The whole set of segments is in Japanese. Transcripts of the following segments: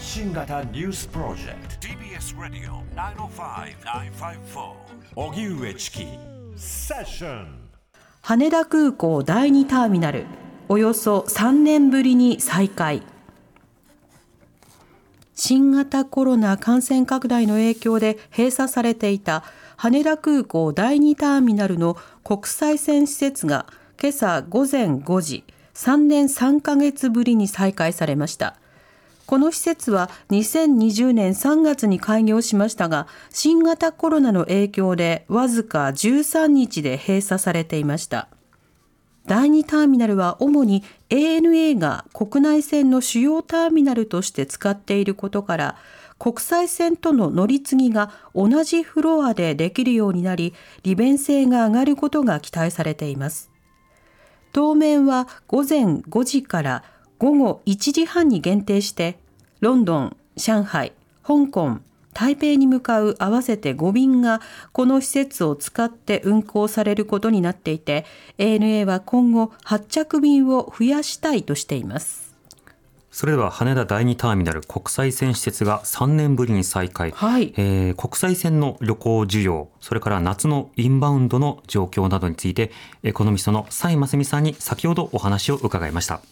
発信型ニュースプロジェクト。TBS ラディオ905-954おぎゅうえちきセッション羽田空港第2ターミナル。およそ3年ぶりに再開。新型コロナ感染拡大の影響で閉鎖されていた羽田空港第2ターミナルの国際線施設が今朝午前5時3年3ヶ月ぶりに再開されましたこの施設は2020年3月に開業しましたが新型コロナの影響でわずか13日で閉鎖されていました。第2ターミナルは主に ANA が国内線の主要ターミナルとして使っていることから国際線との乗り継ぎが同じフロアでできるようになり利便性が上がることが期待されています。当面は午前5時から午後1時半に限定してロンドン、上海、香港、台北に向かう合わせて5便がこの施設を使って運航されることになっていて ANA は今後発着便を増やしたいとしています。それでは羽田第2ターミナル国際線施設が3年ぶりに再開、はい。えー国際線の旅行需要それから夏のインバウンドの状況などについてエコノミストの蔡真澄さんに先ほどお話を伺いました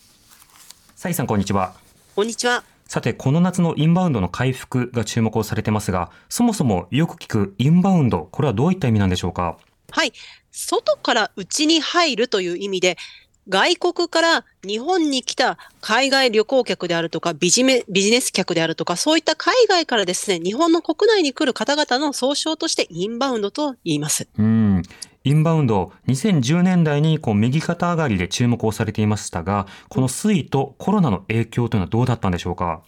蔡さんこんにちはこんにちは。さて、この夏のインバウンドの回復が注目をされてますが、そもそもよく聞くインバウンド、これはどういった意味なんでしょうか？はい。外から内に入るという意味で、外国から日本に来た海外旅行客であるとかビジメビジネス客であるとか、そういった海外からですね、日本の国内に来る方々の総称としてインバウンドと言います。うん。インバウンド、2010年代にこう右肩上がりで注目をされていましたが、この推移とコロナの影響というのはどうだったんでしょうか？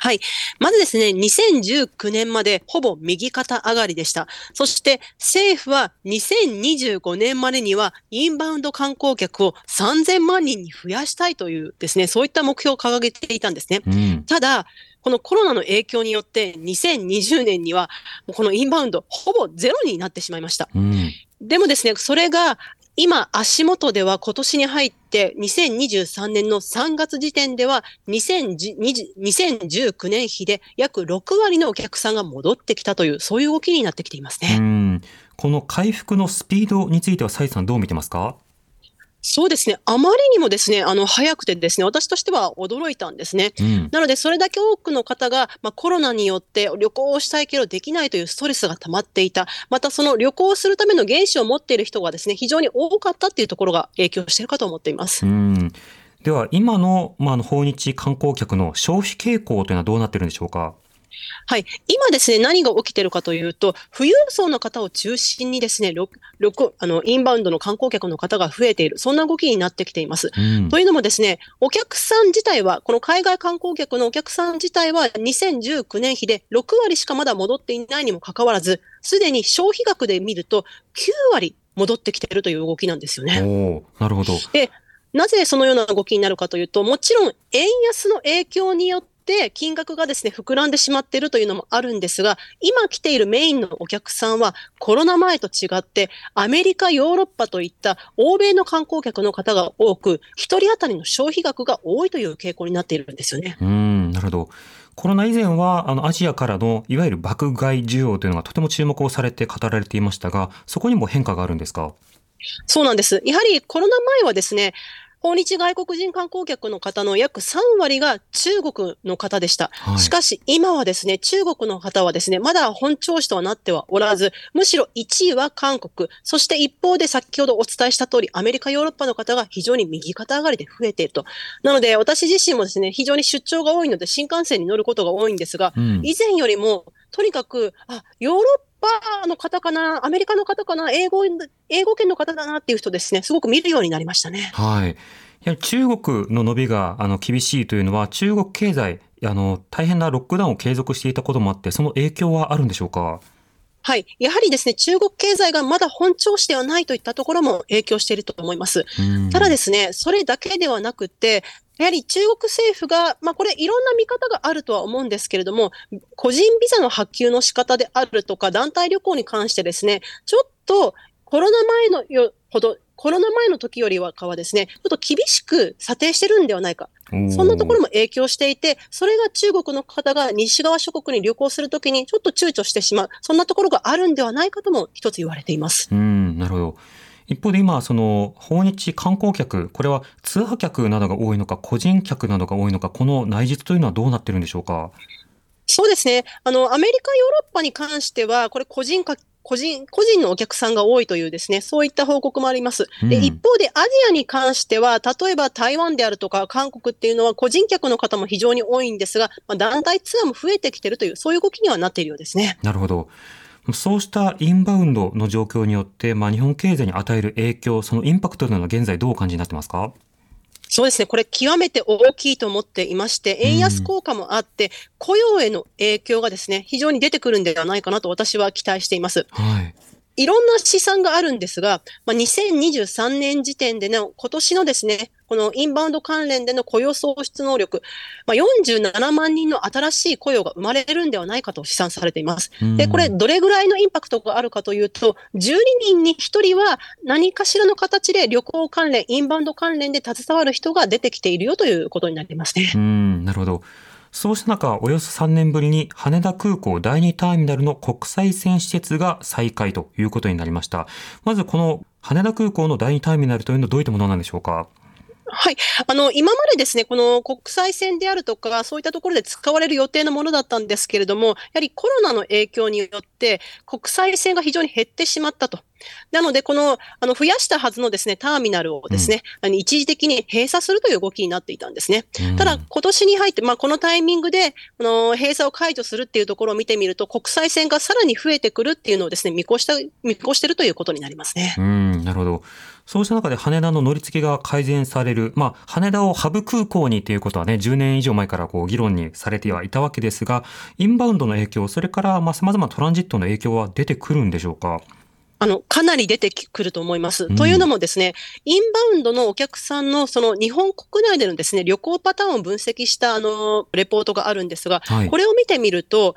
はい。まずですね、2019年までほぼ右肩上がりでした。そして政府は2025年までにはインバウンド観光客を3000万人に増やしたいというですね、そういった目標を掲げていたんですね。うん。ただ、このコロナの影響によって2020年にはこのインバウンドほぼゼロになってしまいました。うん。でもですね、それが今足元では今年に入って2023年の3月時点では2010 2019年比で約6割のお客さんが戻ってきたというそういう動きになってきていますうね。ん。この回復のスピードについては、蔡さんどう見てますか？そうですね。あまりにもですね、あの早くてですね、私としては驚いたんですね。うん。なので、それだけ多くの方が、まあ、コロナによって旅行をしたいけどできないというストレスが溜まっていた。また、その旅行をするための原資を持っている人がですね、非常に多かったっていうところが影響しているかと思っています。うん。では、今の、まあ、あの訪日観光客の消費傾向というのはどうなってるんでしょうか？はい。今ですね、何が起きているかというと、富裕層の方を中心にですね、あのインバウンドの観光客の方が増えている。そんな動きになってきています。うん。というのもですね、お客さん自体は、この海外観光客のお客さん自体は2019年比で6割しかまだ戻っていないにもかかわらず、すでに消費額で見ると9割戻ってきているという動きなんですよね。なるほど。で、なぜそのような動きになるかというと、もちろん円安の影響によって金額がですね、膨らんでしまっているというのもあるんですが、今来ているメインのお客さんはコロナ前と違って、アメリカ、ヨーロッパといった欧米の観光客の方が多く、一人当たりの消費額が多いという傾向になっているんですよね。うん、なるほど。コロナ以前は、あの、アジアからの、いわゆる爆買い需要というのがとても注目をされて語られていましたが、そこにも変化があるんですか？そうなんです。やはりコロナ前はですね、訪日外国人観光客の方の約3割が中国の方でした。はいしかし今はですね、中国の方はですね、まだ本調子とはなってはおらず、むしろ1位は韓国、そして一方で先ほどお伝えした通り、アメリカ、ヨーロッパの方が非常に右肩上がりで増えていると。なので私自身もですね、非常に出張が多いので新幹線に乗ることが多いんですが、うん。以前よりも、とにかく、あ、ヨーロッパの方かな、アメリカの方かな、英語、英語圏の方だなっていう人ですね、すごく見るようになりましたね。はい。やはり中国の伸びがあの厳しいというのは、中国経済、あの、大変なロックダウンを継続していたこともあって、その影響はあるんでしょうか？はい。やはりですね、中国経済がまだ本調子ではないといったところも影響していると思います。うんただですね、それだけではなくて、やはり中国政府が、まあこれいろんな見方があるとは思うんですけれども、個人ビザの発給の仕方であるとか、団体旅行に関してですね、ちょっとコロナ前のよほどコロナ前の時よりはかはですね、ちょっと厳しく査定してるんではないか。そんなところも影響していて、それが中国の方が西側諸国に旅行するときにちょっと躊躇してしまう、そんなところがあるんではないかとも一つ言われています。うん、なるほど。一方で今、その訪日観光客、これはツアー客などが多いのか、個人客などが多いのか、この内実というのはどうなってるんでしょうか？そうですね。あの、アメリカ、ヨーロッパに関しては、これ個人個人、個人のお客さんが多いというですね、そういった報告もあります。で、一方でアジアに関しては、例えば台湾であるとか韓国っていうのは個人客の方も非常に多いんですが、まあ、団体ツアーも増えてきてるという、そういう動きにはなっているようですね。なるほど。そうしたインバウンドの状況によって、まあ、日本経済に与える影響、そのインパクトというのは現在どうお感じになってますか？そうですね、これ、極めて大きいと思っていまして、円安効果もあって、雇用への影響がですね、非常に出てくるんではないかなと私は期待しています。はいいろんな試算があるんですが、まあ、2023年時点での今年のですね、このインバウンド関連での雇用創出能力、まあ、47万人の新しい雇用が生まれるんではないかと試算されています。で、これ、どれぐらいのインパクトがあるかというと、12人に1人は何かしらの形で旅行関連、インバウンド関連で携わる人が出てきているよということになりますね。うん、なるほど。そうした中、およそ3年ぶりに羽田空港第2ターミナルの国際線施設が再開ということになりました。まずこの羽田空港の第2ターミナルというのはどういったものなんでしょうか？はい。あの、今までですね、この国際線であるとか、そういったところで使われる予定のものだったんですけれども、やはりコロナの影響によって、国際線が非常に減ってしまったと。なので、この、あの、増やしたはずのですね、ターミナルをですね、うん、一時的に閉鎖するという動きになっていたんですね。うん、ただ、今年に入って、まあ、このタイミングで、この、閉鎖を解除するっていうところを見てみると、国際線がさらに増えてくるっていうのをですね、見越した、見越してるということになりますね。うん、なるほど。そうした中で羽田の乗り継ぎが改善される、まあ、羽田をハブ空港にということはね、10年以上前からこう議論にされてはいたわけですが、インバウンドの影響、それからまあ様々なトランジットの影響は出てくるんでしょうか？あの、かなり出てくると思います。うん、というのもですね、インバウンドのお客さんのその日本国内でのですね、旅行パターンを分析したあの、レポートがあるんですが、はい、これを見てみると、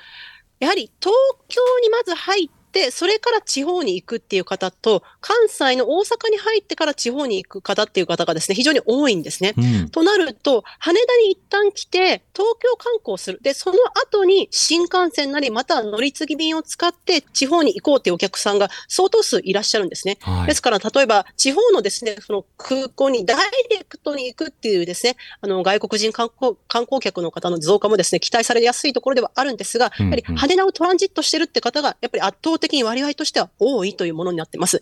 やはり東京にまず入って、で、それから地方に行くっていう方と、関西の大阪に入ってから地方に行く方っていう方がですね、非常に多いんですね。うん、となると、羽田に一旦来て、東京観光する。で、その後に新幹線なり、または乗り継ぎ便を使って地方に行こうっていうお客さんが相当数いらっしゃるんですね。はい、ですから、例えば、地方のですね、その空港にダイレクトに行くっていうですね、あの、外国人観光観光客の方の増加もですね、期待されやすいところではあるんですが、やはり羽田をトランジットしてるって方が、やっぱり圧倒的に割合としては多いというものになってます。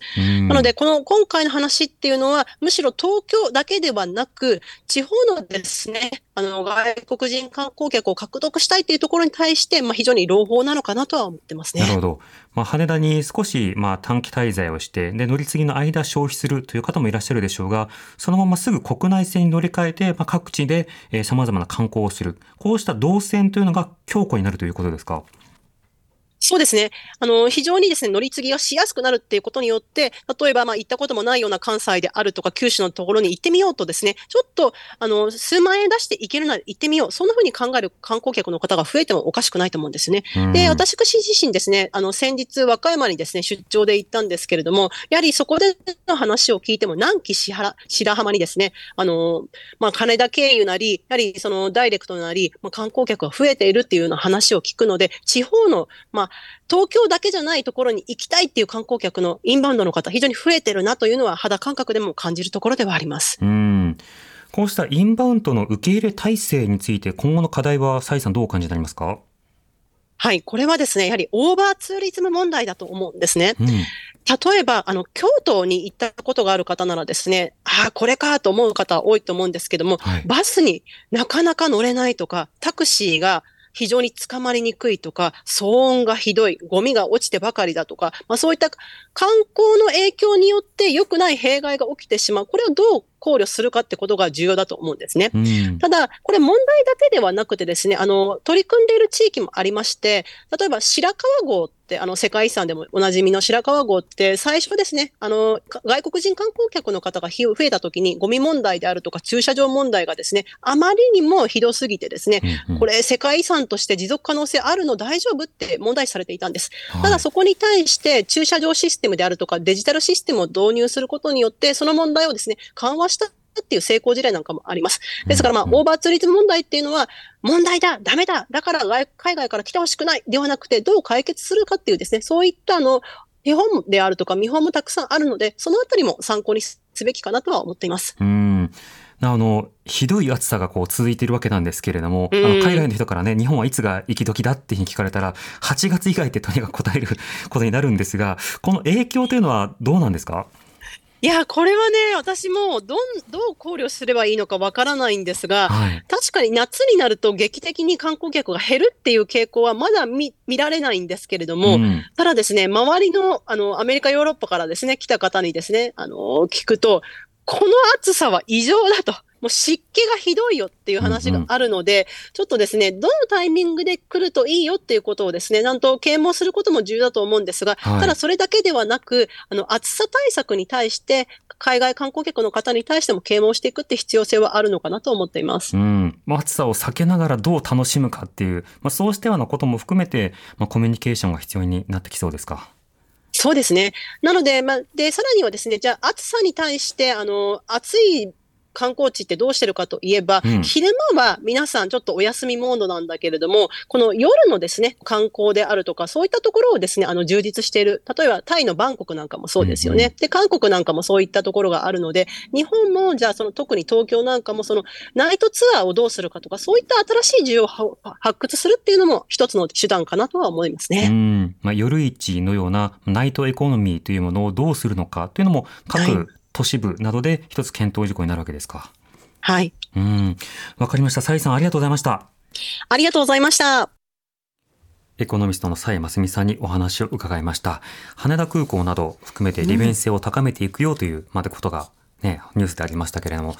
なので、この今回の話っていうのは、むしろ東京だけではなく、地方のですね、あの、外国人観光客を獲得したいというところに対して、まあ、非常に朗報なのかなとは思ってますね。なるほど。まあ、羽田に少し、まあ、短期滞在をして、で、乗り継ぎの間消費するという方もいらっしゃるでしょうが、そのまますぐ国内線に乗り換えて、まあ、各地で、えー、様々な観光をする。こうした動線というのが強固になるということですか？そうですね。あの、非常にですね、乗り継ぎがしやすくなるっていうことによって、例えば、まあ、行ったこともないような関西であるとか、九州のところに行ってみようとですね、ちょっと、あの、数万円出して行けるなら行ってみよう。そんなふうに考える観光客の方が増えてもおかしくないと思うんですね。で、私自身ですね、あの、先日、和歌山にですね、出張で行ったんですけれども、やはりそこでの話を聞いても、南紀白浜にですね、あの、まあ、金田経由なり、やはりその、ダイレクトなり、まあ、観光客が増えているっていうような話を聞くので、地方の、まあ、東京だけじゃないところに行きたいっていう観光客のインバウンドの方、非常に増えてるなというのは肌感覚でも感じるところではあります。うんこうしたインバウンドの受け入れ体制について、今後の課題は、蔡さん、どうお感じになりますか？はい、これはですね、やはりオーバーツーリズム問題だと思うんですね。うん、例えば、あの、京都に行ったことがある方ならですね、ああ、これかと思う方多いと思うんですけども、はい、バスになかなか乗れないとか、タクシーが非常に捕まりにくいとか、騒音がひどい、ゴミが落ちてばかりだとか、まあそういった観光の影響によって良くない弊害が起きてしまう。これをどう考慮するかってことが重要だと思うんですね。うんただ、これ問題だけではなくてですね、あの、取り組んでいる地域もありまして、例えば白川郷って、あの、世界遺産でもおなじみの白川郷って、最初ですね、あの、か外国人観光客の方がひ増えた時に、ゴミ問題であるとか駐車場問題がですね、あまりにもひどすぎてですね、うんうんこれ世界遺産として持続可能性あるの大丈夫って問題視されていたんです。はいただそこに対して駐車場システムであるとかデジタルシステムを導入することによって、その問題をですね、緩和したっていう成功事例なんかもあります。ですからまあ、オーバーツーリズム問題っていうのは、問題だ、ダメだ、だから外海外から来てほしくないではなくて、どう解決するかっていうですね、そういったあの、手本であるとか見本もたくさんあるので、そのあたりも参考にすべきかなとは思っています。うん。あのひどい暑さがこう続いているわけなんですけれども、うん。あの海外の人からね日本はいつが息時だっていうに聞かれたら8月以外ってとにかく答えることになるんですがこの影響というのはどうなんですか？いや、これはね、私もどん、どう考慮すればいいのかわからないんですが、はい確かに夏になると劇的に観光客が減るっていう傾向はまだ見見られないんですけれども、うんただですね、周りの、あの、アメリカ、ヨーロッパからですね、来た方にですね、あの、聞くと、この暑さは異常だと。もう湿気がひどいよっていう話があるので、ちょっとですね、どのタイミングで来るといいよっていうことをですね、なんと啓蒙することも重要だと思うんですが、はいただそれだけではなく、あの、暑さ対策に対して、海外観光客の方に対しても啓蒙していくって必要性はあるのかなと思っています。うん、まあ暑さを避けながらどう楽しむかっていう、まあ、そうしたようなことも含めて、まあ、コミュニケーションが必要になってきそうですか？そうですね。なので、まあ、で、さらにはですね、じゃあ暑さに対して、あの、暑い観光地ってどうしてるかといえば、うん昼間は皆さんちょっとお休みモードなんだけれども、この夜のですね、観光であるとか、そういったところをですね、あの、充実している。例えば、タイのバンコクなんかもそうですよね。うんで、韓国なんかもそういったところがあるので、日本も、じゃあ、その特に東京なんかも、その、ナイトツアーをどうするかとか、そういった新しい需要をは発掘するっていうのも一つの手段かなとは思いますね。うんまあ、夜市のようなナイトエコノミーというものをどうするのかというのもはい各都市部などで一つ検討事項になるわけですか。はい。うん、わかりました。サイさんありがとうございました。ありがとうございました。エコノミストの蔡真澄さんにお話を伺いました。羽田空港など含めて利便性を高めていくよという、までことがね、ニュースでありましたけれども、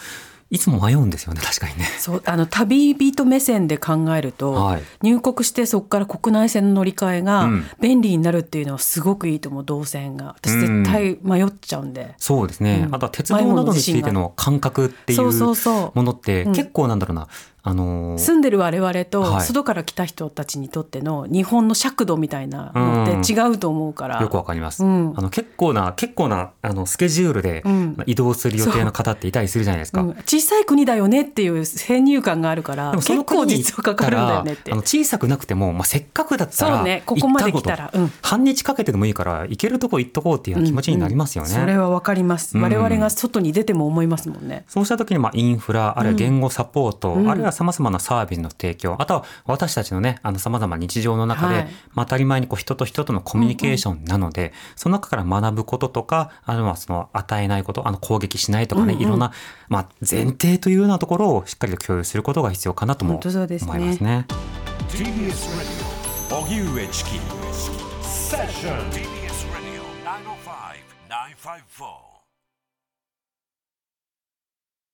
いつも迷うんですよね、確かにね。そうあの旅人目線で考えると、はい。入国してそこから国内線の乗り換えがうん。便利になるっていうのはすごくいいと思う動線が。私絶対迷っちゃうんで、そうですね。うん。あとは鉄道などについての感覚っていそう。ものってうん。結構なんだろうな、あのー住んでる我々とはい。外から来た人たちにとっての日本の尺度みたいなのって違うと思うから、よくわかります。うん。あの結構な結構なあのスケジュールで、移動する予定の方っていたりするじゃないですか。う。ん。小さい国だよねっていう先入観があるから結構実はかかるんだよねって。あの小さくなくても、まあ、せっかくだったらそうね。ここまで来たら。半日かけてでもいいから行けるとこ行っとこうっていう気持ちになりますよね。うん。うんそれはわかります、うん。我々が外に出ても思いますもんね。そうした時にまあインフラ、あるいは言語サポート、うん。あるいはからさまざまなサービスの提供あとは私たちのねあさまざま日常の中で、はい、まあ、当たり前にこう人と人とのコミュニケーションなので、うんうん、その中から学ぶこととかあるいはその与えないことあの攻撃しないとかね、うんうん、いろんな、まあ、前提というようなところをしっかりと共有することが必要かなとも思いますね。Session. TBS Radio 905 954